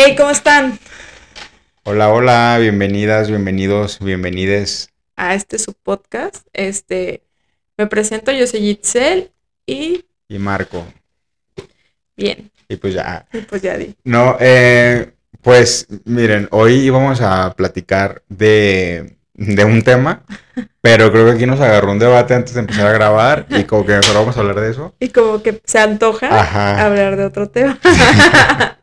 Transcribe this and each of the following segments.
Hey, ¿cómo están? Hola, hola, bienvenidas, bienvenidos, bienvenides. A este su podcast. Este, me presento, yo soy Gitzel y... Y Marco. Bien. Y pues ya. Y pues ya di. No, eh, pues miren, hoy íbamos a platicar de, de un tema, pero creo que aquí nos agarró un debate antes de empezar a grabar y como que mejor vamos a hablar de eso. Y como que se antoja Ajá. hablar de otro tema.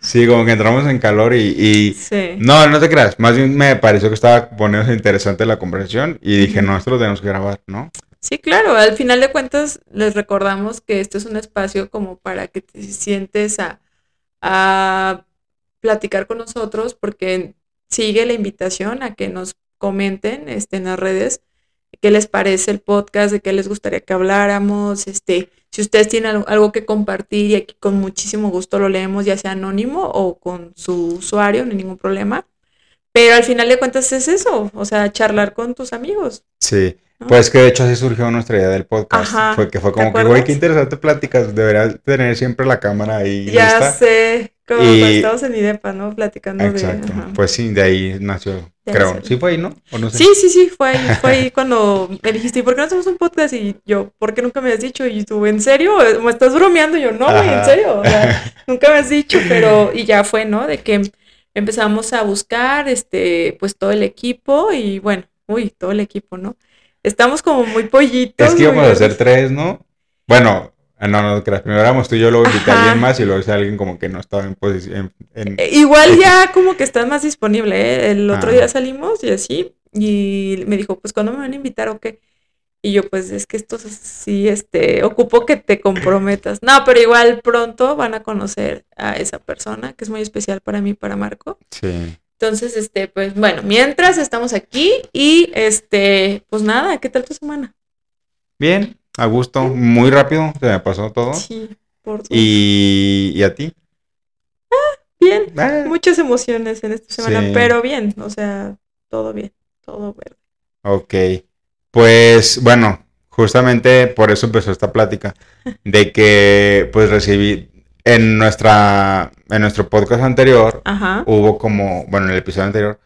Sí, como que entramos en calor y, y- sí. No, no te creas, más bien me pareció que estaba poniéndose interesante la conversación y dije, no, esto lo tenemos que grabar, ¿no? Sí, claro, al final de cuentas les recordamos que este es un espacio como para que te sientes a, a platicar con nosotros, porque sigue la invitación a que nos comenten este, en las redes qué les parece el podcast, de qué les gustaría que habláramos, este, si ustedes tienen algo, que compartir y aquí con muchísimo gusto lo leemos, ya sea anónimo o con su usuario, no hay ningún problema. Pero al final de cuentas es eso, o sea, charlar con tus amigos. Sí, ¿no? pues que de hecho así surgió nuestra idea del podcast. Ajá, Fue que fue ¿te como que, güey, qué interesante pláticas. Deberías tener siempre la cámara ahí Ya lista. sé, como Y- cuando estábamos en IDEPA, ¿no? Platicando Exacto. de... ajá. Pues sí, de ahí nació, creo. Sí fue ahí, ¿no? ¿O no sé? Sí, sí, sí, fue ahí, fue ahí cuando me dijiste, ¿y por qué no hacemos un podcast? Y yo, ¿por qué nunca me has dicho? Y tú, ¿en serio? ¿Me estás bromeando? Y yo, no, güey, en serio. O sea, nunca me has dicho, pero, y ya fue, ¿no? De que empezamos a buscar, este, pues todo el equipo y bueno, uy, todo el equipo, ¿no? Estamos como muy pollitos. Es que íbamos a hacer tres, ¿no? Bueno, ah, no, no, creas. Primero éramos tú y yo, luego invité a alguien más y luego si alguien como que no estaba en posición. en- Eh, Igual ya como que estás más disponible, ¿eh? El otro Ah. día salimos y así, y me dijo, pues ¿cuándo me van a invitar o qué? Y yo, pues es que esto sí, este, ocupo que te comprometas. No, pero igual pronto van a conocer a esa persona, que es muy especial para mí, para Marco. Sí. Entonces, este, pues bueno, mientras estamos aquí y este, pues nada, ¿qué tal tu semana? Bien, a gusto, muy rápido, se me pasó todo. Sí, por Y, y a ti. bien, Ah, muchas emociones en esta semana, Sí. pero bien, o sea, todo bien, todo verde. Ok, pues bueno, justamente por eso empezó esta plática, de que pues recibí en nuestra, en nuestro podcast anterior, Ajá. hubo como, bueno, en el episodio anterior,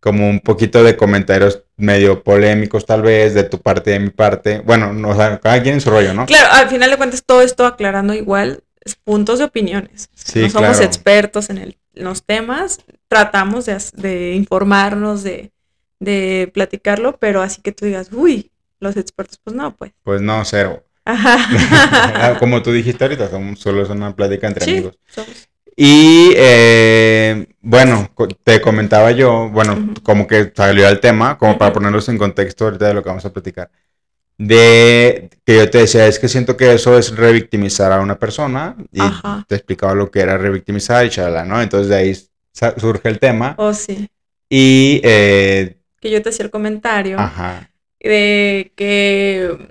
como un poquito de comentarios medio polémicos tal vez, de tu parte de mi parte, bueno, no, o sea, cada quien en su rollo, ¿no? Claro, al final de cuentas todo esto aclarando igual puntos de opiniones. Sí, no somos claro. expertos en, el- en los temas, tratamos de informarnos, de, de platicarlo, pero así que tú digas, uy, los expertos, pues no, pues. Pues no, cero. Ajá. Como tú dijiste ahorita, somos- solo es una plática entre sí, amigos. somos- Y eh, bueno, te comentaba yo, bueno, Ujú. como que salió el tema, como para Ujú. ponerlos en contexto ahorita de lo que vamos a platicar. De que yo te decía, es que siento que eso es revictimizar a una persona y Ajá. te explicaba lo que era revictimizar y chalala, ¿no? Entonces de ahí surge el tema Oh, sí. y, eh, Que yo te hacía el comentario ajá, de que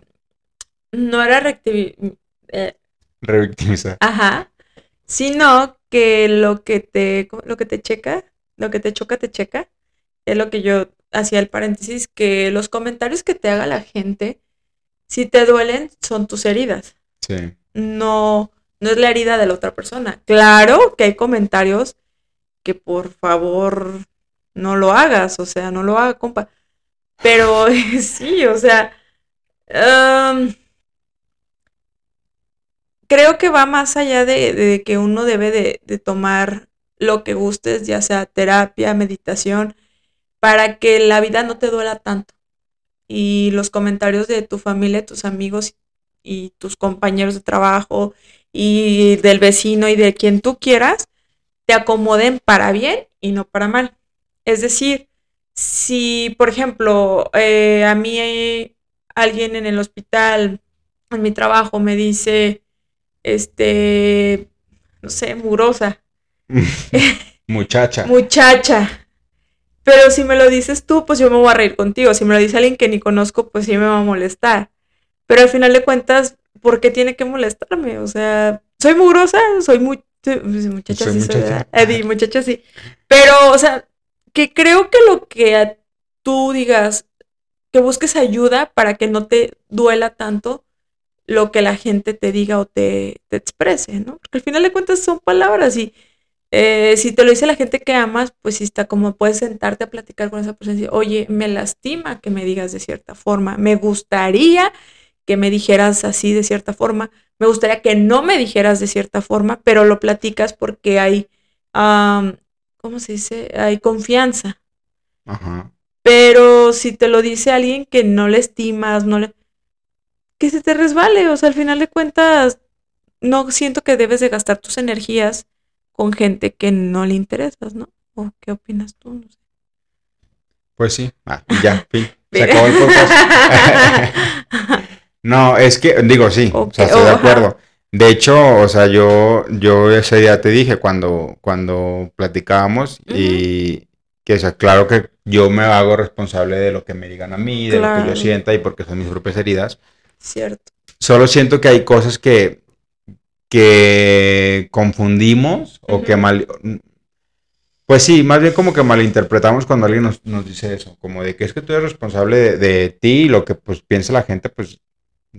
no era eh, revictimizar. Ajá. Sino que lo que te, lo que te checa, lo que te choca, te checa. Es lo que yo hacía el paréntesis, que los comentarios que te haga la gente, si te duelen, son tus heridas. Sí, No, no es la herida de la otra persona. Claro que hay comentarios que por favor no lo hagas, o sea, no lo haga, compa. Pero sí, o sea, am, creo que va más allá de, que uno debe de, tomar lo que gustes, ya sea terapia, meditación, para que la vida no te duela tanto. Y los comentarios de tu familia, tus amigos y tus compañeros de trabajo y del vecino y de quien tú quieras, te acomoden para bien y no para mal. Es decir, si, por ejemplo, eh, a mí alguien en el hospital, en mi trabajo, me dice, este, no sé, mugrosa, muchacha. muchacha. Pero si me lo dices tú, pues yo me voy a reír contigo. Si me lo dice alguien que ni conozco, pues sí me va a molestar. Pero al final de cuentas, ¿por qué tiene que molestarme? O sea, soy mugrosa, soy muy... soy- muchacha, Soy sí, soy, muchacha. Eh, di, muchacha, sí. Pero, o sea, que creo que lo que a- tú digas, que busques ayuda para que no te duela tanto lo que la gente te diga o te, te exprese, ¿no? Porque al final de cuentas son palabras y Eh, si te lo dice la gente que amas, pues sí está como puedes sentarte a platicar con esa persona y decir, oye, me lastima que me digas de cierta forma, me gustaría que me dijeras así de cierta forma, me gustaría que no me dijeras de cierta forma, pero lo platicas porque hay, ¿cómo se dice? Hay confianza. Ajá. Pero si te lo dice alguien que no le estimas, no le... que se te resbale, o sea, al final de cuentas, no siento que debes de gastar tus energías con gente que no le interesas, ¿no? ¿O qué opinas tú? No sé. Pues sí, ah, ya, fin. Se acabó el no, es que, digo, sí, o sea, estoy de acuerdo. De hecho, o sea, yo, yo ese día te dije cuando, cuando platicábamos y que, o sea, claro que yo me hago responsable de lo que me digan a mí, de lo que yo sienta y porque son mis propias heridas. Cierto. Solo siento que hay cosas que, que confundimos o que mal... Pues sí, más bien como que malinterpretamos cuando alguien nos, dice eso, como de que es que tú eres responsable de, ti y lo que pues piensa la gente, pues,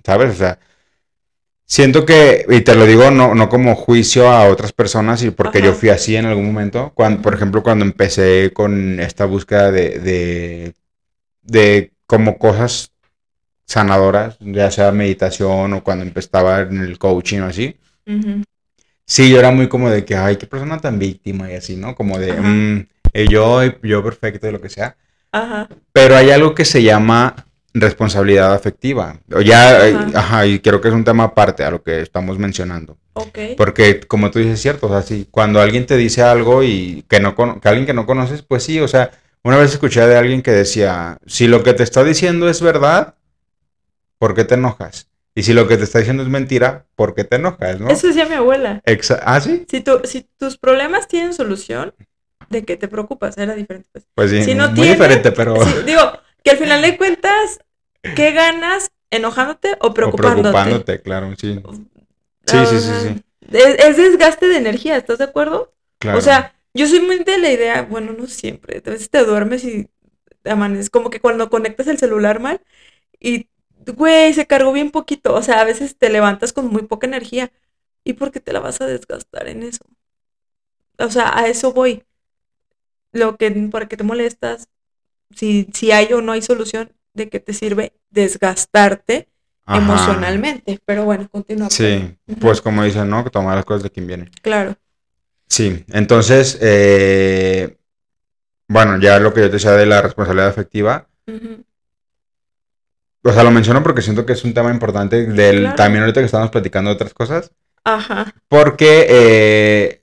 ¿sabes? O sea, siento que, y te lo digo no, no como juicio a otras personas, y porque yo fui así en algún momento, cuando, por ejemplo, cuando empecé con esta búsqueda de, de, de como cosas sanadoras, ya sea meditación o cuando empezaba en el coaching o así, Sí, yo era muy como de que, ay, qué persona tan víctima y así, ¿no? Como de, mm, eh, yo, yo perfecto y lo que sea. Ajá. Pero hay algo que se llama responsabilidad afectiva. Ya, eh, ajá. y creo que es un tema aparte a lo que estamos mencionando. Ok. Porque, como tú dices, cierto, o sea, sí, cuando alguien te dice algo y que, no que alguien que no conoces, pues sí, o sea, una vez escuché de alguien que decía, si lo que te está diciendo es verdad, ¿por qué te enojas? Y si lo que te está diciendo es mentira, ¿por qué te enojas, no? Eso decía mi abuela. ¿Ah, sí? Si, tu, si tus problemas tienen solución, ¿de qué te preocupas? Era diferente. Pues, pues sí, muy diferente, pero... digo, que al final de cuentas, ¿qué ganas enojándote o preocupándote? O preocupándote, claro, sí. Sí, sí, sí, sí. Es, desgaste de energía, ¿estás de acuerdo? Claro. O sea, yo soy muy de la idea, bueno, no siempre, a veces te duermes y amaneces, como que cuando conectas el celular mal y güey, se cargó bien poquito. O sea, a veces te levantas con muy poca energía. ¿Y por qué te la vas a desgastar en eso? O sea, a eso voy. Lo que, ¿por qué te molestas? Si, si hay o no hay solución, ¿de qué te sirve desgastarte emocionalmente? Pero bueno, continúa. Sí, pues como dicen, ¿no? Que tomar las cosas de quien viene. Claro. Sí, entonces, eh, bueno, ya lo que yo te decía de la responsabilidad afectiva, o sea, lo menciono porque siento que es un tema importante del, también ahorita que estamos platicando de otras cosas. Ajá. Porque eh,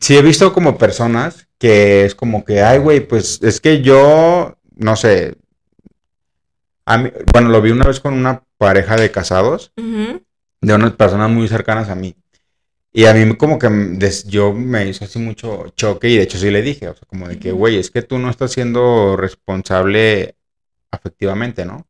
sí he visto como personas que es como que, ay, güey, pues es que yo, no sé, a mí, bueno, lo vi una vez con una pareja de casados, de unas personas muy cercanas a mí. Y a mí como que yo me hizo así mucho choque y de hecho sí le dije, o sea, como de que, güey, es que tú no estás siendo responsable afectivamente, ¿no?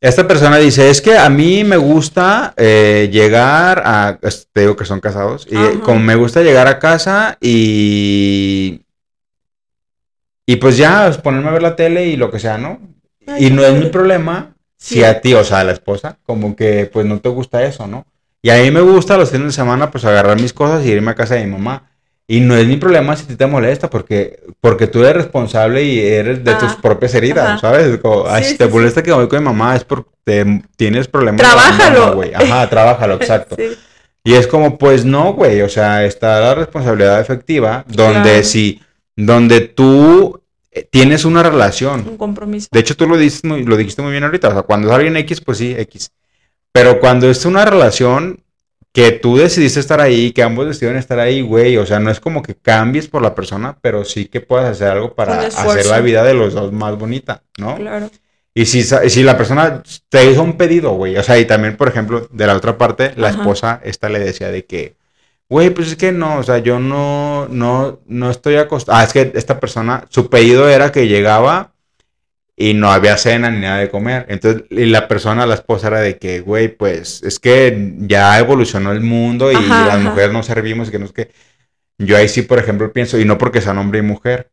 Esta persona dice, es que a mí me gusta eh, llegar a, te digo que son casados, y como me gusta llegar a casa y, y pues ya, pues, ponerme a ver la tele y lo que sea, ¿no? y no es mi problema si a ti, o sea, a la esposa, como que pues no te gusta eso, ¿no? Y a mí me gusta los fines de semana pues agarrar mis cosas y irme a casa de mi mamá. Y no es mi problema si te molesta, porque, porque tú eres responsable y eres de tus propias heridas, ¿sabes? Como, si te molesta que voy con mi mamá es porque tienes problemas. Trabájalo. güey. Ajá, trabájalo, exacto. Y es como, pues no, güey, o sea, está la responsabilidad efectiva, donde si, donde tú eh, tienes una relación. Un compromiso. De hecho, tú lo, dijiste muy, lo dijiste muy bien ahorita, o sea, cuando es alguien X, pues sí, X. Pero cuando es una relación que tú decidiste estar ahí, que ambos decidieron estar ahí, güey. O sea, no es como que cambies por la persona, pero sí que puedas hacer algo para hacer la vida de los dos más bonita, ¿no? Claro. Y si, si la persona te hizo un pedido, güey, o sea, y también, por ejemplo, de la otra parte, la esposa, esta le decía de que, güey, pues es que no, o sea, yo no, no, no estoy acostumbrado. Ah, es que esta persona, su pedido era que llegaba y no había cena ni nada de comer. Entonces, y la persona, la esposa era de que, güey, pues es que ya evolucionó el mundo y las mujeres no servimos y que no es que... Yo ahí sí, por ejemplo, pienso, y no porque sean hombre y mujer,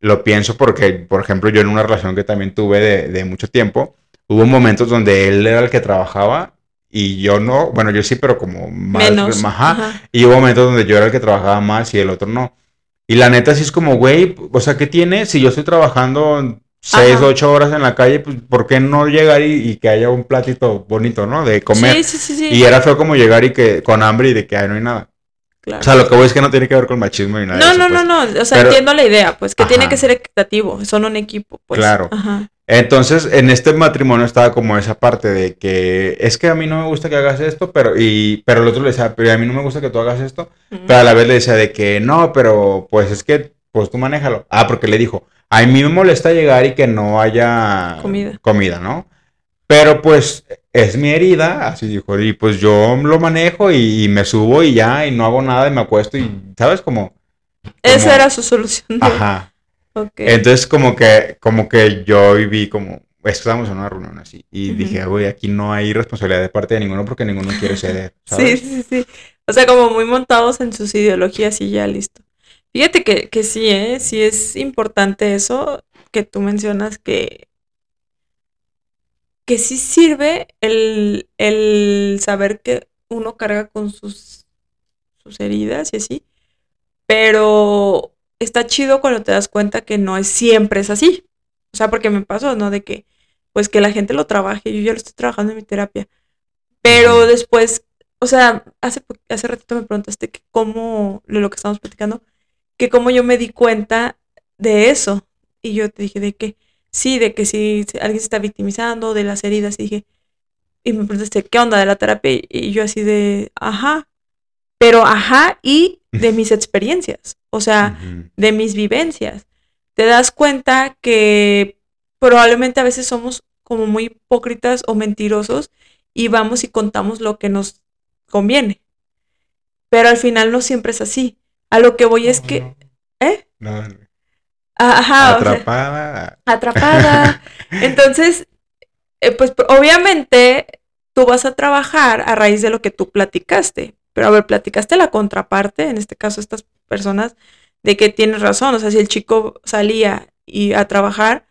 lo pienso porque, por ejemplo, yo en una relación que también tuve de, de mucho tiempo, hubo momentos donde él era el que trabajaba y yo no, bueno, yo sí, pero como más, Menos, ajá. ajá. Y hubo momentos donde yo era el que trabajaba más y el otro no. Y la neta sí es como, güey, o sea, ¿qué tiene? Si yo estoy trabajando seis, Ajá. ocho horas en la calle, pues ¿por qué no llegar y, y que haya un platito bonito, ¿no? De comer. Sí, sí, sí, sí. Y era feo como llegar y que con hambre y de que ay, no hay nada. claro. O sea, lo que voy es que no tiene que ver con machismo ni nada. de no, eso, no, pues. no, no, o sea, Pero- entiendo la idea, pues que tiene Ajá. que ser equitativo, son un equipo, pues. Claro. Ajá. Entonces, en este matrimonio estaba como esa parte de que es que a mí no me gusta que hagas esto, pero y pero el otro le decía, pero a mí no me gusta que tú hagas esto, Ujú. pero a la vez le decía de que no, pero pues es que pues tú manéjalo. Ah, porque le dijo, a mí me molesta llegar y que no haya Comida. comida, ¿no? Pero pues es mi herida, así dijo, y pues yo lo manejo y, y me subo y ya, y no hago nada y me acuesto y, ¿sabes? Como, Esa como- era su solución. de- ajá. ok. Entonces como que, como que yo vi como, estábamos en una reunión así y Ujú. dije, güey, aquí no hay responsabilidad de parte de ninguno porque ninguno quiere ceder, ¿sabes? Sí, sí, sí. O sea, como muy montados en sus ideologías y ya listo. Fíjate que, que sí, ¿eh? Sí es importante eso que tú mencionas que, que sí sirve el, el saber que uno carga con sus, sus heridas y así, pero está chido cuando te das cuenta que no es siempre es así. O sea, porque me pasó, ¿no? De que, pues que la gente lo trabaje, yo ya lo estoy trabajando en mi terapia, pero después o sea, hace, hace ratito me preguntaste que cómo, lo que estamos platicando, que cómo yo me di cuenta de eso. Y yo te dije de que sí, de que si alguien se está victimizando, de las heridas, y dije, y me preguntaste, ¿qué onda de la terapia? Y- yo así de, ajá, pero ajá, y de mis experiencias, o sea, de mis vivencias. Te das cuenta que probablemente a veces somos como muy hipócritas o mentirosos y vamos y contamos lo que nos conviene. Pero al final no siempre es así. A lo que voy es que, ¿eh? No, no. Ajá, o sea, Atrapada. atrapada. Entonces, eh, pues obviamente tú vas a trabajar a raíz de lo que tú platicaste. Pero a ver, platicaste la contraparte, en este caso estas personas, de que tienes razón. O sea, si el chico salía y a trabajar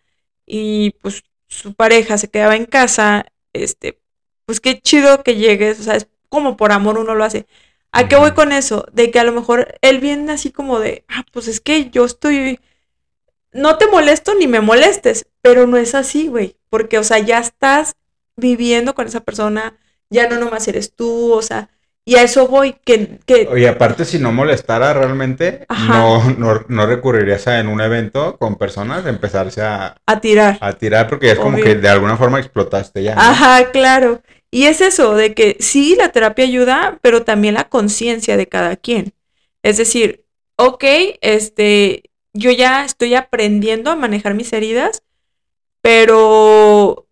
y pues su pareja se quedaba en casa, este, pues qué chido que llegues. O sea, es como por amor uno lo hace. ¿A qué voy con eso? De que a lo mejor él viene así como de, ah, pues es que yo estoy no te molesto ni me molestes, pero no es así, güey, porque, o sea, ya estás viviendo con esa persona, ya no nomás eres tú, o sea, y a eso voy, que, que Oye, aparte, si no molestara realmente, no, no, no recurrirías a en un evento con personas a empezarse a, a tirar. a tirar porque es como que de alguna forma explotaste ya. ¿no? Ajá, claro. Y es eso, de que sí, la terapia ayuda, pero también la conciencia de cada quien. Es decir, ok, este, yo ya estoy aprendiendo a manejar mis heridas, pero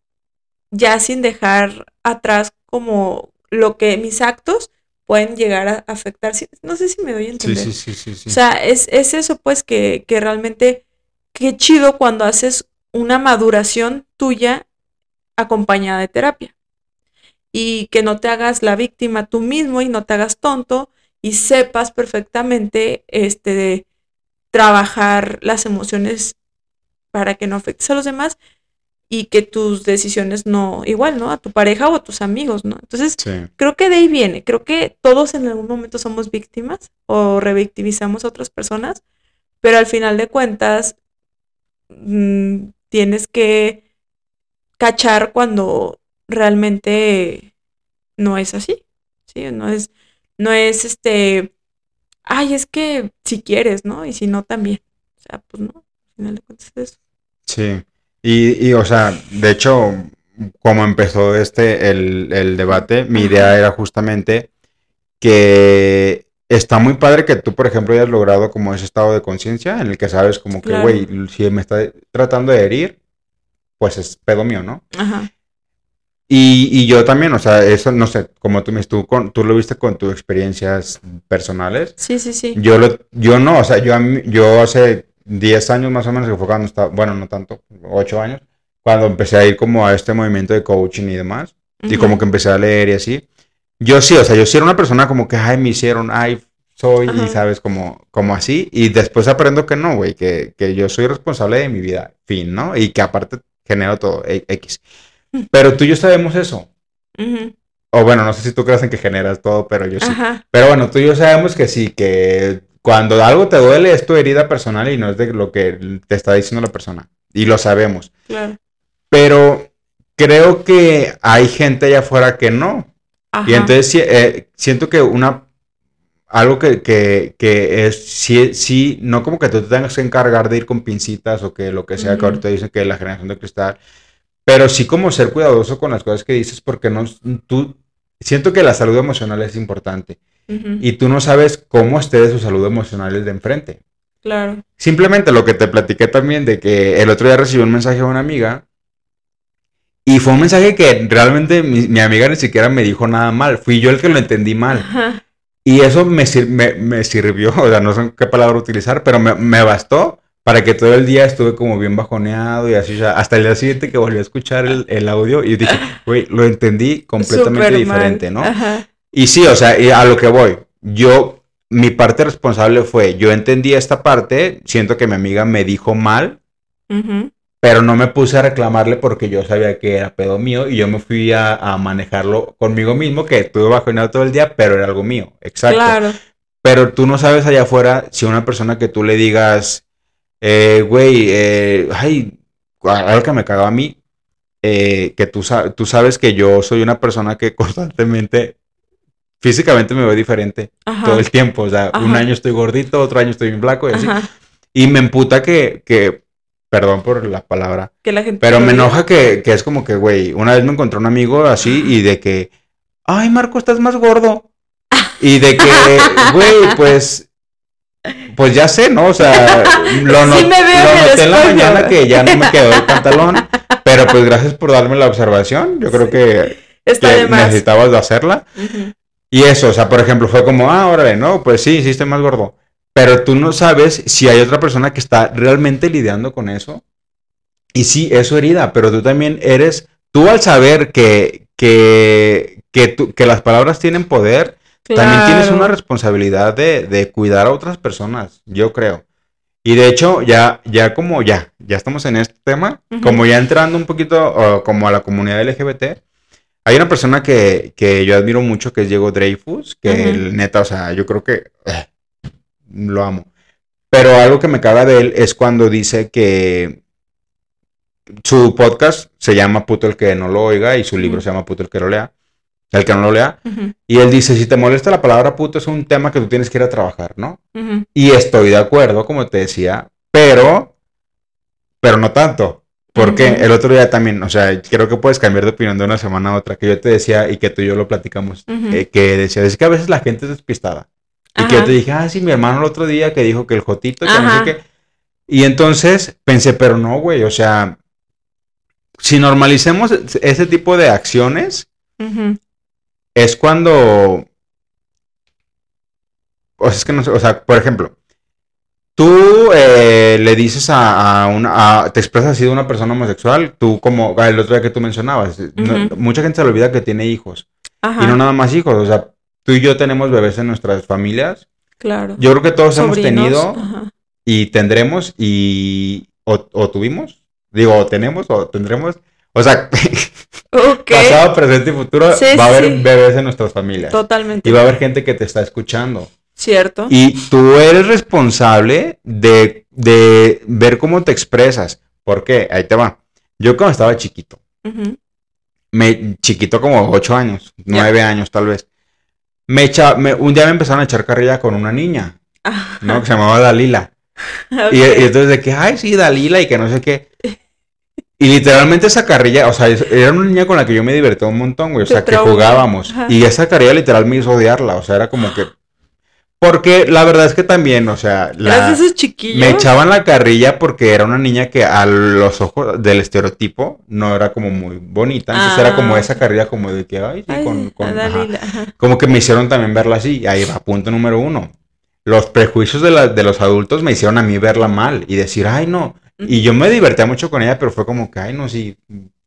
ya sin dejar atrás como lo que mis actos pueden llegar a afectar. No sé si me doy a entender. sí, sí, sí, sí. O sea, es, es eso pues que, que realmente, qué chido cuando haces una maduración tuya acompañada de terapia. Y que no te hagas la víctima tú mismo y no te hagas tonto y sepas perfectamente este, de trabajar las emociones para que no afectes a los demás y que tus decisiones no, igual, ¿no? A tu pareja o a tus amigos, ¿no? Entonces, Sí. creo que de ahí viene. Creo que todos en algún momento somos víctimas o revictimizamos a otras personas, pero al final de cuentas mm, tienes que cachar cuando realmente no es así. Sí, no es, no es este, ay, es que si quieres, ¿no? Y si no también. O sea, pues no, al final de cuentas es eso. Sí. Y, y, o sea, de hecho, como empezó este, el, el debate, mi idea era justamente que está muy padre que tú, por ejemplo, hayas logrado como ese estado de conciencia en el que sabes como que, güey, si me está tratando de herir, pues es pedo mío, ¿no? Ajá. Y, y yo también, o sea, eso, no sé, como tú me tú, con, tú lo viste con tus experiencias personales. Sí, sí, sí. Yo, lo, yo no, o sea, yo, yo hace 10 años más o menos, que fue cuando estaba, bueno, no tanto, 8 años, cuando empecé a ir como a este movimiento de coaching y demás, y Ujú. como que empecé a leer y así. Yo sí, o sea, yo sí era una persona como que, ay, me hicieron, ay, soy, Ajá. y sabes, como, como así, y después aprendo que no, güey, que, que yo soy responsable de mi vida, fin, ¿no? Y que aparte genero todo, e- X. Pero tú y yo sabemos eso. Ujú. o bueno, no sé si tú crees en que generas todo, pero yo sí. Pero bueno, tú y yo sabemos que sí, que cuando algo te duele es tu herida personal y no es de lo que te está diciendo la persona. Y lo sabemos. Claro. Pero creo que hay gente allá afuera que no. Y entonces eh, siento que una algo que, que, que, es, sí, sí, no como que tú te tengas que encargar de ir con pincitas o que lo que sea, que ahorita dicen que la generación de cristal, pero sí como ser cuidadoso con las cosas que dices porque no, tú, siento que la salud emocional es importante y tú no sabes cómo esté de su salud emocional el de enfrente. Claro. Simplemente lo que te platiqué también de que el otro día recibí un mensaje de una amiga y fue un mensaje que realmente mi, amiga ni siquiera me dijo nada mal, fui yo el que lo entendí mal. Y eso me, me, sirvió, o sea, no sé qué palabra utilizar, pero me, bastó para que todo el día estuve como bien bajoneado y así, hasta el día siguiente que volví a escuchar el, audio y dije, güey, lo entendí completamente diferente, ¿no? Y sí, o sea, a lo que voy, yo, mi parte responsable fue, yo entendí esta parte, siento que mi amiga me dijo mal, pero no me puse a reclamarle porque yo sabía que era pedo mío y yo me fui a, manejarlo conmigo mismo, que estuve bajoneado todo el día, pero era algo mío, exacto. Claro. Pero tú no sabes allá afuera si una persona que tú le digas, eh, güey, eh, ay, algo que me cagaba a mí, eh, que tú, tú sabes que yo soy una persona que constantemente físicamente me veo diferente todo el tiempo. O sea, un año estoy gordito, otro año estoy bien blanco y así. Y me emputa que, que Perdón por la palabra. Que la gente pero me enoja que, es como que, güey, una vez me encontré un amigo así y de que, ay, Marco, estás más gordo. Y de que, güey, pues, pues ya sé, ¿no? O sea, lo, noté en la mañana que ya no me quedó el pantalón, pero pues gracias por darme la observación. Yo creo que, necesitabas de hacerla. Y eso, o sea, por ejemplo, fue como, ah, órale, no, pues sí, estoy más gordo pero tú no sabes si hay otra persona que está realmente lidiando con eso. Y sí, es su herida, pero tú también eres, tú al saber que, que, que, que las palabras tienen poder, también tienes una responsabilidad de, de, cuidar a otras personas, yo creo. Y de hecho, ya, ya como ya, ya estamos en este tema, como ya entrando un poquito como a la comunidad LGBT, hay una persona que, que, yo admiro mucho que es Diego Dreyfus, que el neta, o sea, yo creo que eh, lo amo. Pero algo que me caga de él es cuando dice que su podcast se llama Puto el que no lo oiga y su libro se llama Puto el que lo lea. El que no lo lea. Y él dice, si te molesta la palabra puto es un tema que tú tienes que ir a trabajar, ¿no? Y estoy de acuerdo, como te decía, pero, pero no tanto. Porque el otro día también, o sea, creo que puedes cambiar de opinión de una semana a otra, que yo te decía y que tú y yo lo platicamos, eh, que decía, es que a veces la gente es despistada. Y que yo te dije, ah, sí, mi hermano el otro día que dijo que el Jotito, que no sé qué. Y entonces pensé, pero no, güey, o sea, si normalicemos ese tipo de acciones, es cuando. O sea, es que no sé, o sea, por ejemplo, tú eh, le dices a, una. te expresas así de una persona homosexual, tú como el otro día que tú mencionabas, mucha gente se le olvida que tiene hijos. Y no nada más hijos, o sea, tú y yo tenemos bebés en nuestras familias. Claro. Yo creo que todos hemos tenido y tendremos y o, tuvimos, digo, o tenemos o tendremos. O sea, pasado, presente y futuro va a haber bebés en nuestras familias. Totalmente. Y va a haber gente que te está escuchando. Cierto. Y tú eres responsable de, ver cómo te expresas. ¿Por qué? Ahí te va. Yo cuando estaba chiquito, me, chiquito como ocho años, nueve años tal vez, me echa, un día me empezaron a echar carrilla con una niña, ¿no? Que se llamaba Dalila. Y, entonces de que, ay, sí, Dalila y que no sé qué. Y literalmente esa carrilla, o sea, era una niña con la que yo me divertí un montón, güey, o sea, que jugábamos. Y esa carrilla literal me hizo odiarla, o sea, era como que porque la verdad es que también, o sea, la, me echaban la carrilla porque era una niña que a los ojos del estereotipo no era como muy bonita. Entonces era como ah. esa carrilla como de que, ay, sí, con... Como que me hicieron también verla así. Ahí va, punto número uno. Los prejuicios de, la, de los adultos me hicieron a mí verla mal y decir, ay, no. Y yo me divertía mucho con ella, pero fue como que, ay, no, sí,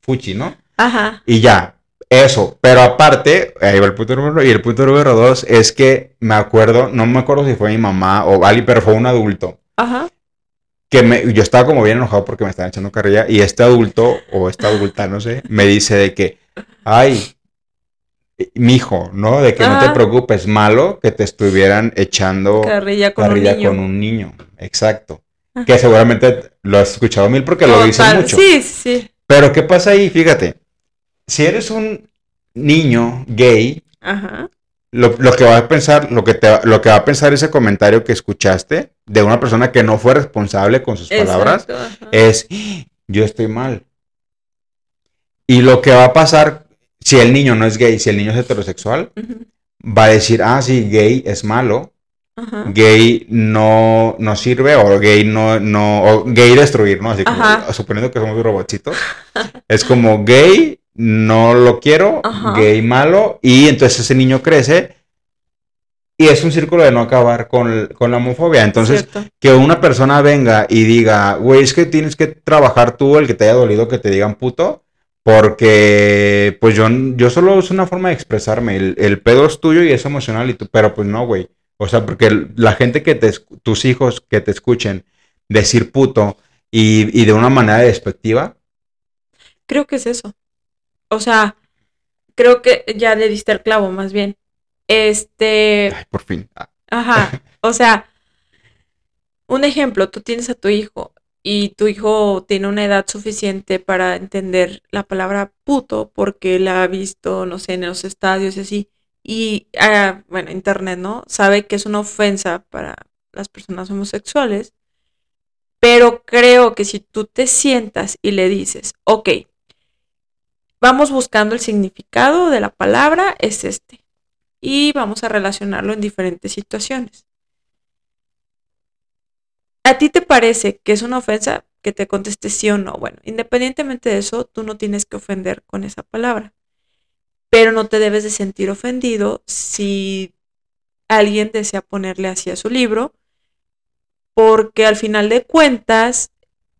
fuchi, ¿no? Ajá. Y ya, eso, pero aparte, ahí va el punto número uno, y el punto número dos es que me acuerdo, no me acuerdo si fue mi mamá o alguien, pero fue un adulto. Ajá. Que me, yo estaba como bien enojado porque me estaban echando carrilla y este adulto, o esta adulta, no sé, me dice de que, ay, mi hijo, ¿no? De que no te preocupes, malo que te estuvieran echando carrilla con, un, niño. con un niño. Exacto. Que seguramente lo has escuchado mil porque lo dicen mucho. Sí, sí. Pero ¿qué pasa ahí? Fíjate, si eres un niño gay, Ajá. Lo, que va a pensar, lo que, te, lo que va a pensar ese comentario que escuchaste de una persona que no fue responsable con sus palabras es, yo estoy mal. Y lo que va a pasar, si el niño no es gay, si el niño es heterosexual, va a decir, ah, sí, gay es malo, gay no, no sirve, o gay no, no, o gay destruir, ¿no? Así como, suponiendo que somos robotitos, es como gay no lo quiero, gay malo, y entonces ese niño crece y es un círculo de no acabar con, la homofobia. Entonces, que una persona venga y diga, güey, es que tienes que trabajar tú el que te haya dolido que te digan puto, porque pues yo, yo solo es una forma de expresarme, el, pedo es tuyo y es emocional, y tú, pero pues no, güey. O sea, porque la gente que te, tus hijos que te escuchen decir puto y, y de una manera despectiva. Creo que es eso. O sea, creo que ya le diste el clavo, más bien. Este. Ay, por fin. Ah. Ajá. O sea, un ejemplo, tú tienes a tu hijo y tu hijo tiene una edad suficiente para entender la palabra puto porque la ha visto, no sé, en los estadios y así. Y, ah, bueno, internet, ¿no? Sabe que es una ofensa para las personas homosexuales. Pero creo que si tú te sientas y le dices, ok, vamos buscando el significado de la palabra, es este. Y vamos a relacionarlo en diferentes situaciones. ¿A ti te parece que es una ofensa? Que te conteste sí o no. Bueno, independientemente de eso, tú no tienes que ofender con esa palabra. Pero no te debes de sentir ofendido si alguien desea ponerle así a su libro, porque al final de cuentas,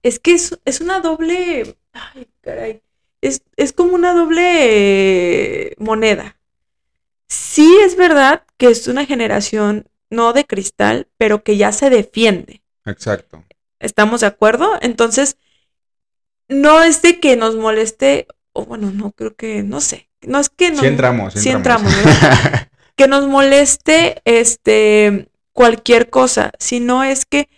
es que es, es una doble... Ay, caray es, como una doble moneda. Sí es verdad que es una generación no de cristal, pero que ya se defiende. Exacto. ¿Estamos de acuerdo? Entonces, no es de que nos moleste, o bueno, no creo que, no sé, no es que nos... Sí entramos, sí entramos. que nos moleste este, cualquier cosa, sino es que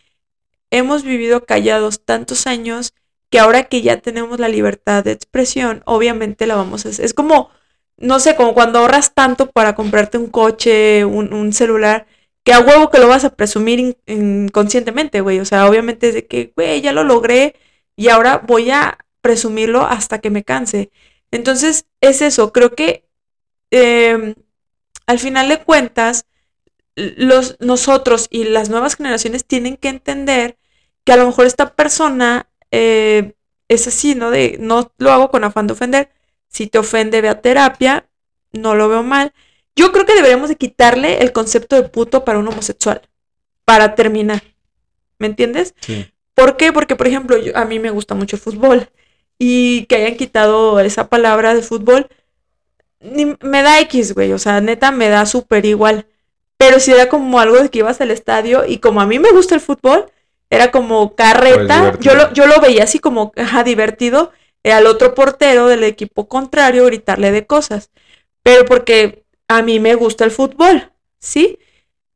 hemos vivido callados tantos años que ahora que ya tenemos la libertad de expresión, obviamente la vamos a hacer. Es como, no sé, como cuando ahorras tanto para comprarte un coche, un, celular, que a huevo que lo vas a presumir inconscientemente, güey. O sea, obviamente es de que, güey, ya lo logré y ahora voy a presumirlo hasta que me canse. Entonces, es eso, creo que em, al final de cuentas, los, nosotros y las nuevas generaciones tienen que entender que a lo mejor esta persona eh, es así, ¿no? De no lo hago con afán de ofender. Si te ofende, ve a terapia. No lo veo mal. Yo creo que deberíamos de quitarle el concepto de puto para un homosexual. Para terminar. ¿Me entiendes? Sí. ¿Por qué? Porque, por ejemplo, a mí me gusta mucho el fútbol. Y que hayan quitado esa palabra de fútbol, me da X, güey. O sea, neta, me da súper igual. Pero si era como algo de que ibas al estadio y como a mí me gusta el fútbol, era como carreta. Pues yo, lo, yo lo veía así como ajá, divertido eh, al otro portero del equipo contrario gritarle de cosas. Pero porque a mí me gusta el fútbol, ¿sí?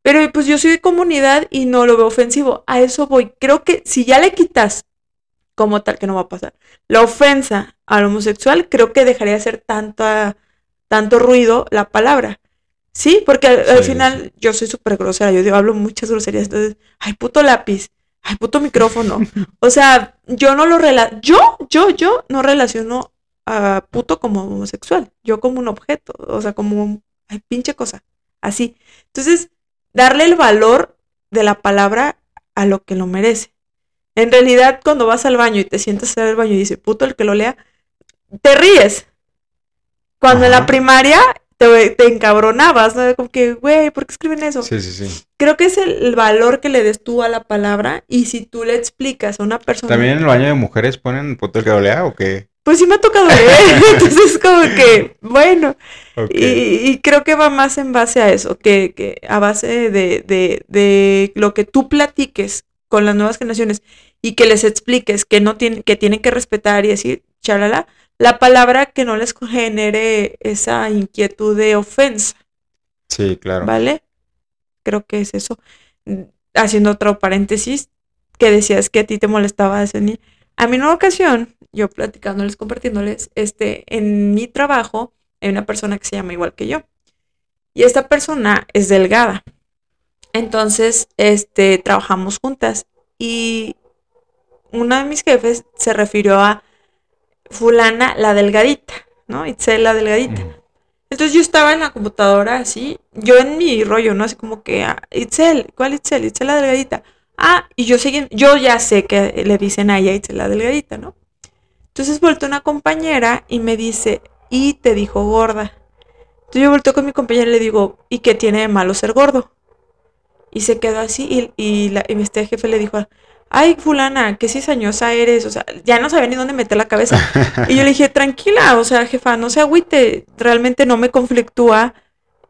Pero pues yo soy de comunidad y no lo veo ofensivo. A eso voy. Creo que si ya le quitas, como tal que no va a pasar, la ofensa al homosexual, creo que dejaría de hacer tanta, tanto ruido la palabra. Sí, porque al, final yo soy súper grosera, yo digo, hablo muchas groserías, entonces, ay, puto lápiz ay, puto micrófono. O sea, yo no lo relaciono, yo, yo, yo no relaciono a puto como homosexual, yo como un objeto, o sea, como un, ay, pinche cosa, así. Entonces, darle el valor de la palabra a lo que lo merece. En realidad, cuando vas al baño y te sientas en el baño y dice puto el que lo lea, te ríes. Cuando en la primaria te, encabronabas, ¿no? Como que, güey, ¿por qué escriben eso? Sí, sí, sí. Creo que es el, valor que le des tú a la palabra y si tú le explicas a una persona... ¿También en el baño de mujeres ponen puto el que lea o qué? Pues sí me ha tocado leer, entonces como que, bueno, y, creo que va más en base a eso, que, que a base de, de, de, lo que tú platiques con las nuevas generaciones y que les expliques que no tienen, que tienen que respetar y decir, chalala, la palabra que no les genere esa inquietud de ofensa. Sí, claro. ¿Vale? Creo que es eso. Mm, haciendo otro paréntesis, que decías que a ti te molestaba ese niño. A mí en una ocasión, yo platicándoles, compartiéndoles, este, en mi trabajo hay una persona que se llama igual que yo. Y esta persona es delgada. Entonces, este, trabajamos juntas y una de mis jefes se refirió a fulana la delgadita, ¿no? Itzel la delgadita. Entonces yo estaba en la computadora así, yo en mi rollo, ¿no? Así como que, ah, Itzel, ¿cuál Itzel? Itzel la delgadita. Ah, y yo seguí, yo ya sé que le dicen a ella Itzel la delgadita, ¿no? Entonces volteó una compañera y me dice, y te dijo gorda. Entonces yo volteo con mi compañera y le digo, ¿y qué tiene de malo ser gordo? Y se quedó así y, y, la, y este jefe le dijo, ay, fulana, qué cizañosa eres, o sea, ya no sabía ni dónde meter la cabeza. Y yo le dije, tranquila, o sea, jefa, no se agüite, realmente no me conflictúa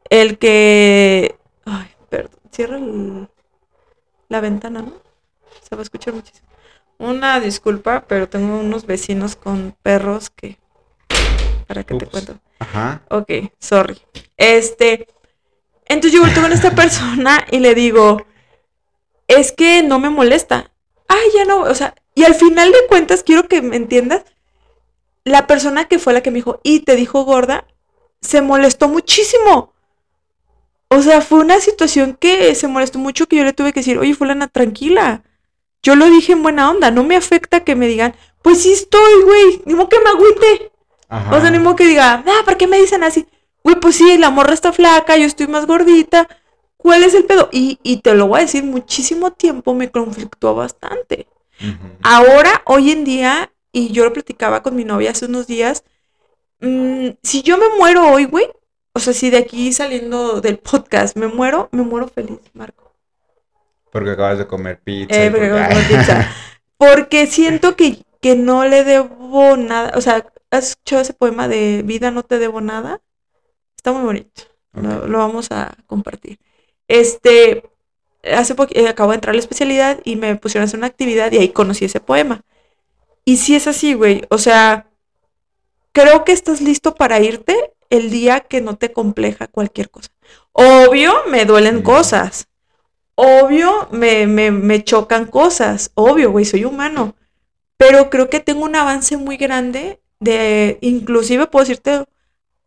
el que... Ay, perdón, cierra la ventana, ¿no? Se va a escuchar muchísimo. Una disculpa, pero tengo unos vecinos con perros que... ¿Para qué te cuento? Ajá. Ok, sorry. Este... Entonces yo volteo con esta persona y le digo, es que no me molesta ay, ya no, o sea, y al final de cuentas, quiero que me entiendas, la persona que fue la que me dijo, y te dijo gorda, se molestó muchísimo. O sea, fue una situación que se molestó mucho que yo le tuve que decir, oye, fulana, tranquila. Yo lo dije en buena onda, no me afecta que me digan, pues sí estoy, güey, ni modo que me agüite. O sea, ni modo que diga, ah, ¿por qué me dicen así? Güey, pues sí, la morra está flaca, yo estoy más gordita. ¿Cuál es el pedo? Y, te lo voy a decir, muchísimo tiempo me conflictuó bastante. Ahora, hoy en día, y yo lo platicaba con mi novia hace unos días, mm, si yo me muero hoy, güey, o sea, si de aquí saliendo del podcast me muero, me muero feliz, Marco. Porque acabas de comer pizza. Eh, porque, acabas de comer pizza. porque siento que, que no le debo nada. O sea, ¿has escuchado ese poema de Vida no te debo nada? Está muy bonito. lo vamos a compartir. Este, hace poco, eh, acabo de entrar a la especialidad y me pusieron a hacer una actividad y ahí conocí ese poema. Y si es así, güey, o sea, creo que estás listo para irte el día que no te compleja cualquier cosa. Obvio, me duelen cosas. Obvio, me, me, me chocan cosas. Obvio, güey, soy humano. Pero creo que tengo un avance muy grande de, inclusive puedo decirte,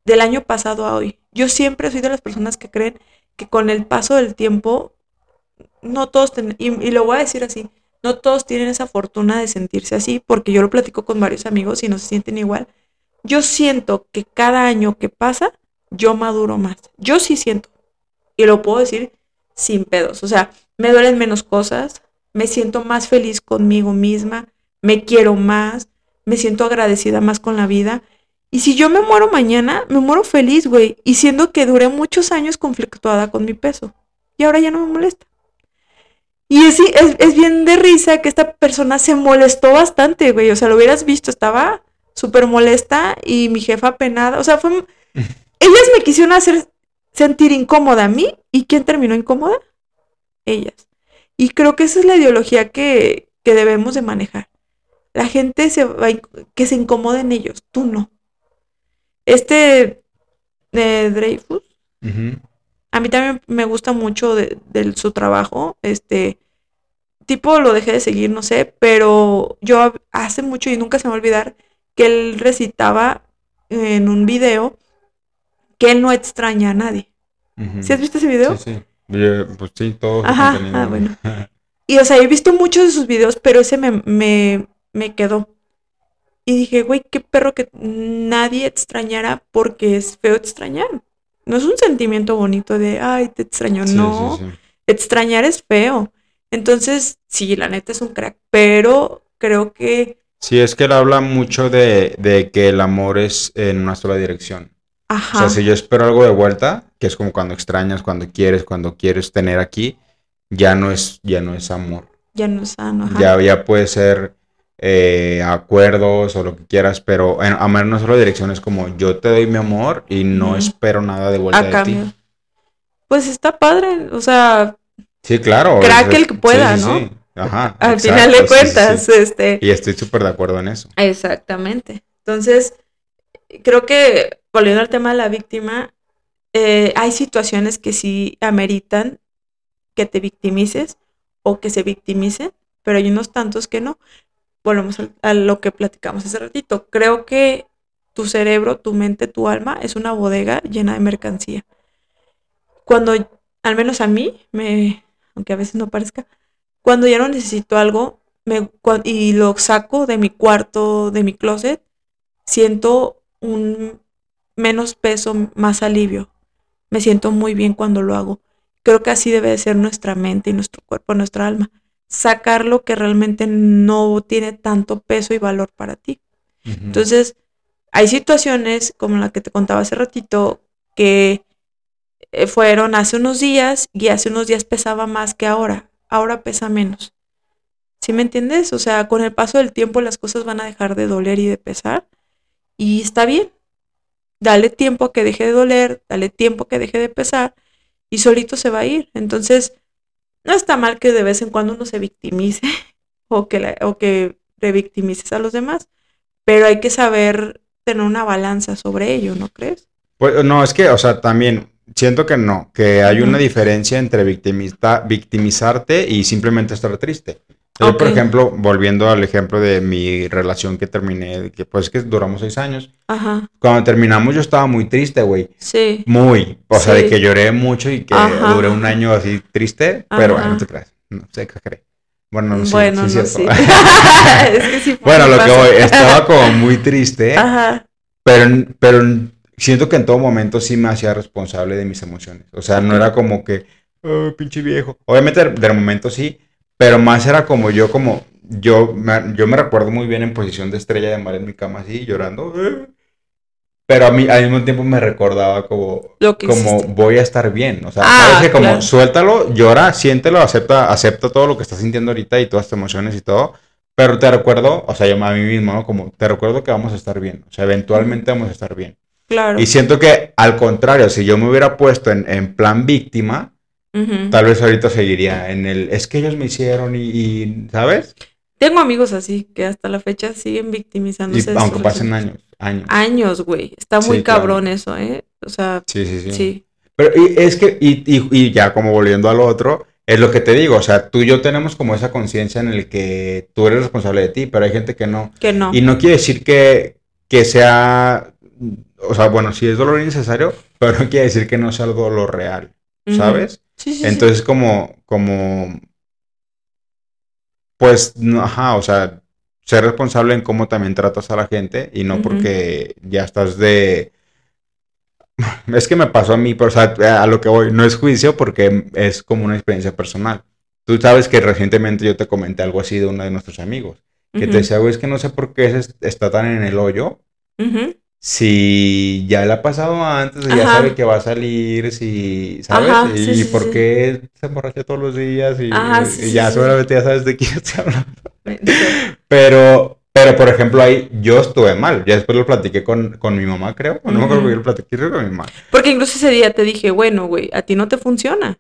del año pasado a hoy. Yo siempre soy de las personas que creen que con el paso del tiempo, no todos, y, y, lo voy a decir así, no todos tienen esa fortuna de sentirse así, porque yo lo platico con varios amigos y no se sienten igual. Yo siento que cada año que pasa, yo maduro más. Yo sí siento. Y lo puedo decir sin pedos. O sea, me duelen menos cosas, me siento más feliz conmigo misma, me quiero más, me siento agradecida más con la vida y si yo me muero mañana, me muero feliz, güey. Y siendo que duré muchos años conflictuada con mi peso. Y ahora ya no me molesta. Y es, es, bien de risa que esta persona se molestó bastante, güey. O sea, lo hubieras visto, estaba súper molesta y mi jefa penada. O sea, fue... Ellas me quisieron hacer sentir incómoda a mí. ¿Y quién terminó incómoda? Ellas. Y creo que esa es la ideología que, que debemos de manejar. La gente se va, que se incomode en ellos, tú no. Este de Dreyfus, a mí también me gusta mucho de, su trabajo. Este tipo lo dejé de seguir, no sé, pero yo hace mucho y nunca se me va a olvidar que él recitaba en un video que él no extraña a nadie. ¿Sí has visto ese video? Sí, sí. pues sí, todo. Ajá, ah, bueno. y o sea, he visto muchos de sus videos, pero ese me, me, me quedó. Y dije, güey, qué perro que nadie extrañara porque es feo extrañar. No es un sentimiento bonito de, ay, te extraño. no, extrañar es feo. Entonces, sí, la neta es un crack, pero creo que... Sí, es que él habla mucho de, de que el amor es en una sola dirección. Ajá. O sea, si yo espero algo de vuelta, que es como cuando extrañas, cuando quieres, cuando quieres tener aquí, ya no es, ya no es amor. Ya no es sano. Ya, ya puede ser eh, acuerdos o lo que quieras, pero en, amar en una sola dirección es como yo te doy mi amor y no espero nada de vuelta de ti. Pues está padre, o sea. Sí, claro. Crack el que pueda, ¿no? Ajá. Al final de cuentas, este. Y estoy súper de acuerdo en eso. Exactamente. Entonces, creo que, volviendo al tema de la víctima, eh, hay situaciones que sí ameritan que te victimices o que se victimicen, pero hay unos tantos que no. Volvemos a, lo que platicamos hace ratito. Creo que tu cerebro, tu mente, tu alma es una bodega llena de mercancía. Cuando, al menos a mí, me, aunque a veces no parezca, cuando ya no necesito algo y lo saco de mi cuarto, de mi closet, siento un menos peso, más alivio. Me siento muy bien cuando lo hago. Creo que así debe de ser nuestra mente y nuestro cuerpo, nuestra alma. Sacar lo que realmente no tiene tanto peso y valor para ti. Entonces, hay situaciones como la que te contaba hace ratito que eh, fueron hace unos días y hace unos días pesaba más que ahora. Ahora pesa menos. ¿Sí me entiendes? O sea, con el paso del tiempo las cosas van a dejar de doler y de pesar. Y está bien. Dale tiempo a que deje de doler, dale tiempo a que deje de pesar y solito se va a ir. Entonces, no está mal que de vez en cuando uno se victimice o que, la- o que revictimices a los demás, pero hay que saber tener una balanza sobre ello, ¿no crees? Pues no, es que, o sea, también siento que no, que hay una diferencia entre victimista- victimizarte y simplemente estar triste. Yo, por Ok. ejemplo, volviendo al ejemplo de mi relación que terminé, que pues que duramos seis años, Ajá, cuando terminamos yo estaba muy triste, güey. sí. Muy. O sea, de que lloré mucho y que Ajá. duré un año así triste, pero bueno, no te creas. No sé, exageré. Bueno, no, sí, bueno, sí, no, sí. es que sí. bueno, lo que pasa. voy, estaba como muy triste, Ajá, pero, pero siento que en todo momento sí me hacía responsable de mis emociones. O sea, no era como que, "Ay, pinche viejo. Obviamente, de momento sí, pero más era como yo, como, yo me, yo me recuerdo muy bien en posición de estrella de mar en mi cama así, llorando. "Eh". Pero a mí al mismo tiempo me recordaba como, lo que como hiciste. voy a estar bien. O sea, Ah, sabes que como claro. suéltalo, llora, siéntelo, acepta, acepta todo lo que estás sintiendo ahorita y todas tus emociones y todo. Pero te recuerdo, o sea, yo a mí mismo, ¿no? Como te recuerdo que vamos a estar bien. O sea, eventualmente vamos a estar bien. Claro. Y siento que al contrario, si yo me hubiera puesto en, en plan víctima, Tal vez ahorita seguiría en el, es que ellos me hicieron y, y, ¿sabes? Tengo amigos así que hasta la fecha siguen Y victimizándose. de aunque pasen años, años. Años, güey. Está muy Sí, claro. cabrón eso, ¿eh? O sea, Sí, sí, sí. sí. Pero y es que, y, y- y ya como volviendo al otro, es lo que te digo, o sea, tú y yo tenemos como esa conciencia en el que tú eres responsable de ti, pero hay gente que no. Que no. Y no quiere decir que, que sea, o sea, bueno, sí es dolor innecesario, pero no quiere decir que no sea algo lo real. ¿sabes? Sí, sí. Entonces como, como, pues, no, ajá, o sea, ser responsable en cómo también tratas a la gente y no porque ya estás de... Es que me pasó a mí, pero o sea, a lo que voy, no es juicio porque es como una experiencia personal. Tú sabes que recientemente yo te comenté algo así de uno de nuestros amigos, que te decía, güey, es que no sé por qué está tan en el hoyo, Ujú. Si ya le ha pasado antes, ya sabe que va a salir, si, ¿sabes? Ajá, y sí, por sí. qué se emborracha todos los días y, Ajá, y ya seguramente ya sabes de quién estoy hablando. Pero, pero por ejemplo, ahí yo estuve mal. Ya después lo platiqué con, con mi mamá, creo. No me acuerdo que yo lo platiqué creo con mi mamá. Porque incluso ese día te dije, bueno, güey, a ti no te funciona.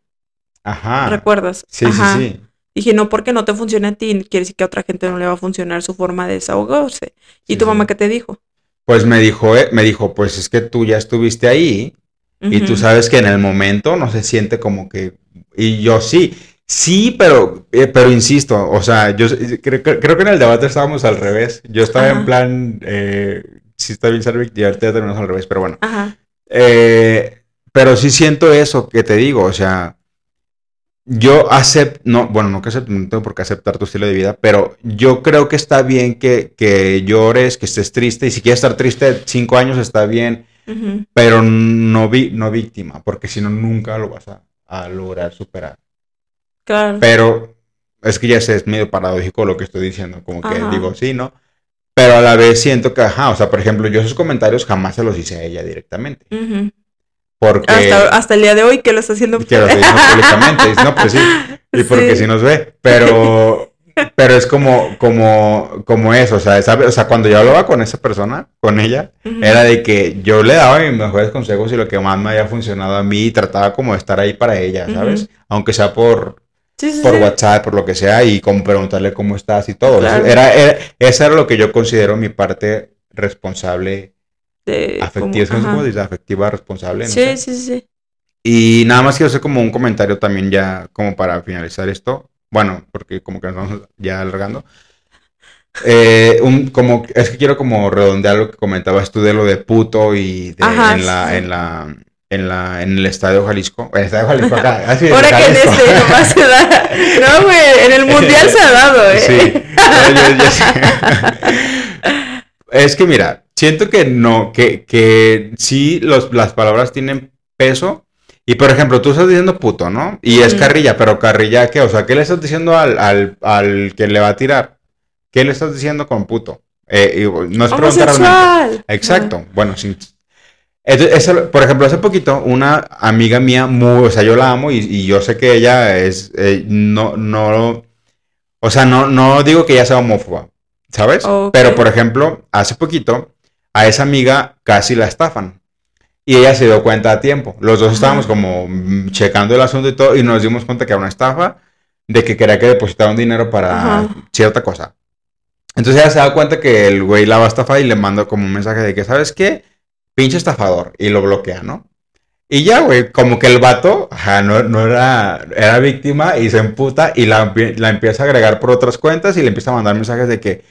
Ajá. ¿Recuerdas? Sí, Ajá. sí, sí. Dije, no porque no te funcione a ti, quiere decir que a otra gente no le va a funcionar su forma de desahogarse. ¿Y tu mamá qué te dijo? Pues me dijo, eh, me dijo, pues es que tú ya estuviste ahí y tú sabes que en el momento no se siente como que... Y yo sí, sí, pero, eh, pero insisto, o sea, yo eh, creo, creo- que en el debate estábamos al revés. Yo estaba en plan, eh, sí está bien y ahorita ya terminamos al revés, pero bueno. Ajá. Eh, pero sí siento eso que te digo, o sea, yo acepto, no, bueno, no que acepto, no tengo por qué aceptar tu estilo de vida, pero yo creo que está bien que, que llores, que estés triste, y si quieres estar triste cinco años está bien, pero no, vi, no víctima, porque si no, nunca lo vas a, a lograr superar. Claro. Pero es que ya sé, es medio paradójico lo que estoy diciendo, como que Ajá. digo, sí, ¿no? Pero a la vez siento que, ajá, o sea, por ejemplo, yo esos comentarios jamás se los hice a ella directamente. Ujú. Porque... hasta, hasta el día de hoy que lo está haciendo. que lo estoy diciendo públicamente. Y No, pues sí. Y porque Sí. sí nos ve. Pero, pero es como, como, como eso. O sea, ¿sabe? o sea, cuando yo hablaba con esa persona, con ella, era de que yo le daba mis mejores consejos y lo que más me había funcionado a mí y trataba como de estar ahí para ella, ¿sabes? Aunque sea por, Sí, sí, por sí. WhatsApp, por lo que sea, y como preguntarle cómo estás y todo. Claro. Era, era, esa era lo que yo considero mi parte responsable De, Afectiva, es como- dice, afectiva responsable. no Sí, sé. sí, sí. Y nada más quiero hacer como un comentario también ya como para finalizar esto. Bueno, porque como que nos vamos ya alargando. Eh, un, como, es que quiero como redondear lo que comentabas tú de lo de puto y de- Ajá, en, la, sí. en la en la en el Estadio Jalisco. El Estadio Jalisco acá. ah, sí, Ahora que en este nomás se da. No, güey, en el mundial se ha dado, ¿eh? Sí. No, yo- yo sé. Es que mira, siento que no, que, que sí los, las palabras tienen peso. Y por ejemplo, tú estás diciendo puto, ¿no? Y es carrilla, pero carrilla, ¿qué? O sea, ¿qué le estás diciendo al, al, al que le va a tirar? ¿Qué le estás diciendo con puto? Eh, y no es pregunta realmente. Homosexual. Exacto. Bueno, sí. Entonces, eso, por ejemplo, hace poquito, una amiga mía, muy, o sea, yo la amo y, y yo sé que ella es, eh, no, no, o sea, no, no digo que ella sea homófoba, ¿sabes? Ok. Pero, por ejemplo, hace poquito, a esa amiga casi la estafan. Y ella se dio cuenta a tiempo. Los dos Ajá. estábamos como mm, checando el asunto y todo, y nos dimos cuenta que era una estafa, de que quería que depositara un dinero para Ajá. cierta cosa. Entonces ella se da cuenta que el güey la va a estafar y le manda como un mensaje de que, ¿sabes qué? Pinche estafador. Y lo bloquea, ¿no? Y ya, güey, como que el vato, ajá, no, no era, era víctima y se emputa y la, la empieza a agregar por otras cuentas y le empieza a mandar mensajes de que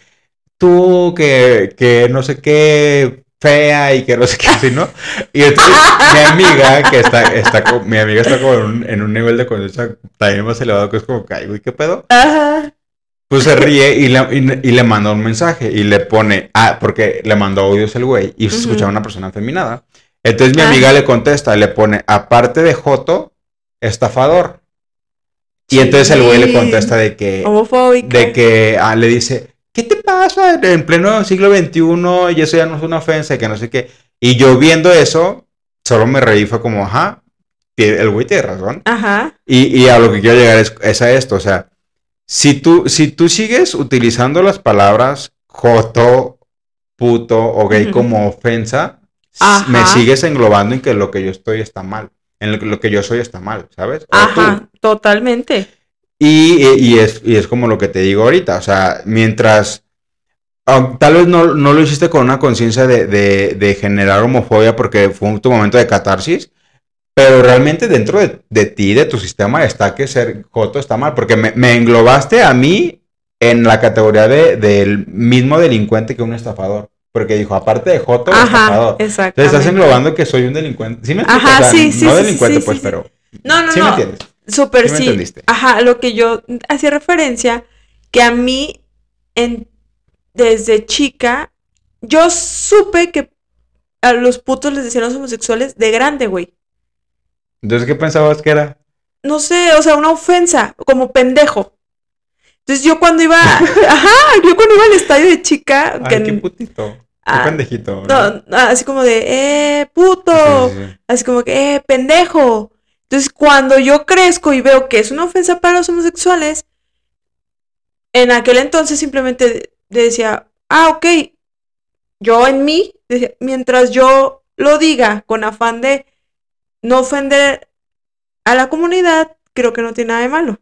tú, que, que no sé qué, fea y que no sé qué, así, ¿no? Y entonces mi amiga, que está, está mi amiga está como en un, en un nivel de conciencia también más elevado que es como, ay, güey, ¿qué pedo? Ajá. Pues se ríe y le, y, y le manda un mensaje y le pone, ah, porque le mandó audios el güey y se escuchaba una persona afeminada. Entonces mi Ah. amiga le contesta, le pone, aparte de Joto, estafador. Y entonces el güey le contesta de que, Homofóbica. de que ah, le dice, ¿qué te pasa en pleno siglo XXI? Y eso ya no es una ofensa, y que no sé qué. Y yo viendo eso, solo me reí, fue como, ajá, el güey tiene razón. Ajá. Y, y a lo que quiero llegar es, es a esto, o sea, si tú, si tú sigues utilizando las palabras joto, puto o gay como ofensa, Ajá. me sigues englobando en que lo que yo estoy está mal, en lo, que- yo soy está mal, ¿sabes? O tú. Ajá. Totalmente. Y, y- es, y es como lo que te digo ahorita, o sea, mientras, tal vez no, no lo hiciste con una conciencia de, de- de generar homofobia porque fue un- tu momento de catarsis, pero realmente dentro de, de ti, de tu sistema, está que ser joto está mal, porque me, me englobaste a mí en la categoría de, del mismo delincuente que un estafador, porque dijo, aparte de joto, Ajá. estafador. Entonces estás englobando que soy un delincuente. ¿Sí me? Ajá, O sea, sí, sí, No sí, delincuente, sí, pues, pero... No, no, ¿Sí me no. entiendes? Súper ¿Sí me? Ajá, lo que yo hacía referencia, que a mí, en, desde chica, yo supe que a los putos les decían los homosexuales de grande, güey. Entonces, ¿qué pensabas que era? No sé, o sea, una ofensa, como pendejo. Entonces yo cuando iba, ajá, yo cuando iba al estadio de chica, que Ay, qué n- putito. Qué ah, pendejito. ¿no? no, así como de, eh, puto, Sí, sí, sí. así como que, eh, pendejo. Entonces, cuando yo crezco y veo que es una ofensa para los homosexuales, en aquel entonces simplemente decía, ah, ok, yo en mí, decía, mientras yo lo diga con afán de no ofender a la comunidad, creo que no tiene nada de malo.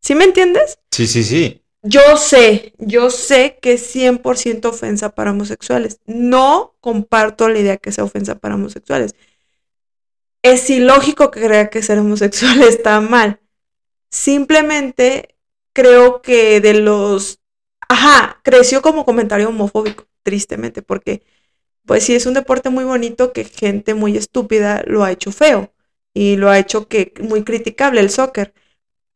¿Sí me entiendes? Sí, sí, sí. Yo sé, yo sé que es 100% ofensa para homosexuales. No comparto la idea que sea ofensa para homosexuales. Es ilógico que crea que ser homosexual está mal. Simplemente creo que de los... Ajá, creció como comentario homofóbico, tristemente, porque pues sí es un deporte muy bonito que gente muy estúpida lo ha hecho feo y lo ha hecho que muy criticable el soccer.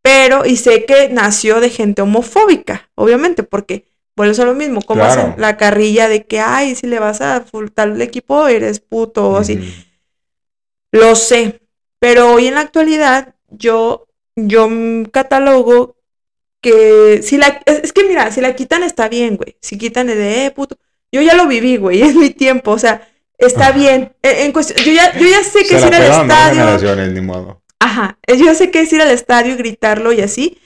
Pero, y sé que nació de gente homofóbica, obviamente, porque vuelves a lo mismo, como Claro. hacen la carrilla de que, ay, si le vas a tal equipo, eres puto o así. Lo sé, pero hoy en la actualidad yo, yo catalogo que si la, es, es que mira, si la quitan está bien, güey. Si quitan de, eh, puto. Yo ya lo viví, güey, es mi tiempo, o sea, está bien. En, en cuestión, yo ya, yo ya sé que Se es ir al estadio. ni modo. Ajá, yo sé que es ir al estadio y gritarlo y así.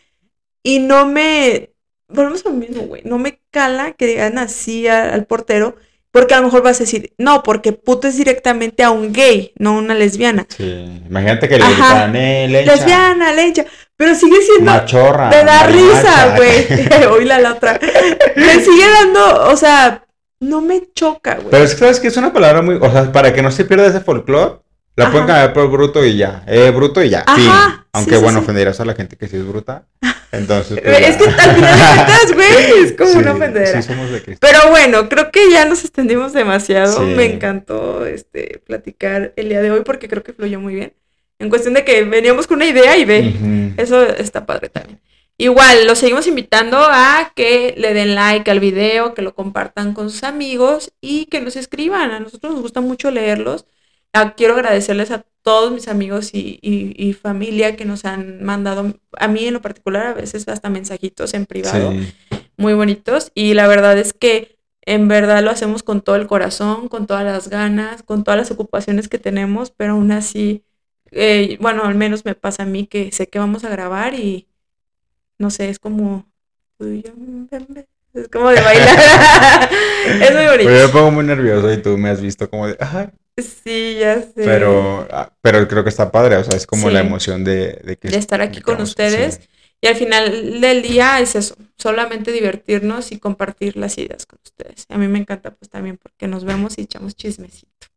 Y no me. Volvemos a lo mismo, güey. No me cala que digan así al portero. Porque a lo mejor vas a decir, no, porque puto es directamente a un gay, no a una lesbiana. Sí. Imagínate que le gritaran, eh, lencha, Lesbiana, lencha. Pero sigue siendo. machorra. Me da risa, güey. Oíla la otra. Me sigue dando, o sea, no me choca, güey. Pero es que sabes que es una palabra muy, o sea, para que no se pierda ese folclore, la pueden cambiar por bruto y ya. Eh, bruto y ya. Fin. Aunque bueno, ofenderás a la gente que sí es bruta. Entonces. Pues, es que al final de cuentas, güey, es como una ofendera. Sí, somos de Pero bueno, creo que ya nos extendimos demasiado. Me encantó este platicar el día de hoy porque creo que fluyó muy bien. En cuestión de que veníamos con una idea y ve. Eso está padre también. Igual, los seguimos invitando a que le den like al video, que lo compartan con sus amigos y que nos escriban. A nosotros nos gusta mucho leerlos. Quiero agradecerles a todos mis amigos y, familia que nos han mandado, a mí en lo particular, a veces hasta mensajitos en privado, muy bonitos. Y la verdad es que en verdad lo hacemos con todo el corazón, con todas las ganas, con todas las ocupaciones que tenemos, pero aún así, eh, bueno, al menos me pasa a mí que sé que vamos a grabar y no sé, es como... Es como de bailar. es muy bonito. Pero yo me pongo muy nervioso y tú me has visto como de... Sí, ya sé. Pero, ah, pero creo que está padre, o sea, es como la emoción de, de, que... De estar aquí con ustedes. Y al final del día es eso, solamente divertirnos y compartir las ideas con ustedes. A mí me encanta pues también porque nos vemos y echamos chismecito.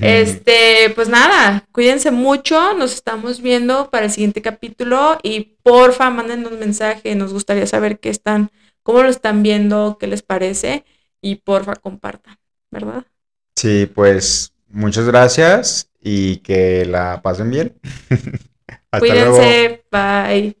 Este, pues nada, cuídense mucho, nos estamos viendo para el siguiente capítulo y porfa, manden un mensaje, nos gustaría saber qué están, cómo lo están viendo, qué les parece y porfa compartan, ¿verdad? Sí, pues muchas gracias y que la pasen bien. Hasta Cuídense, bye.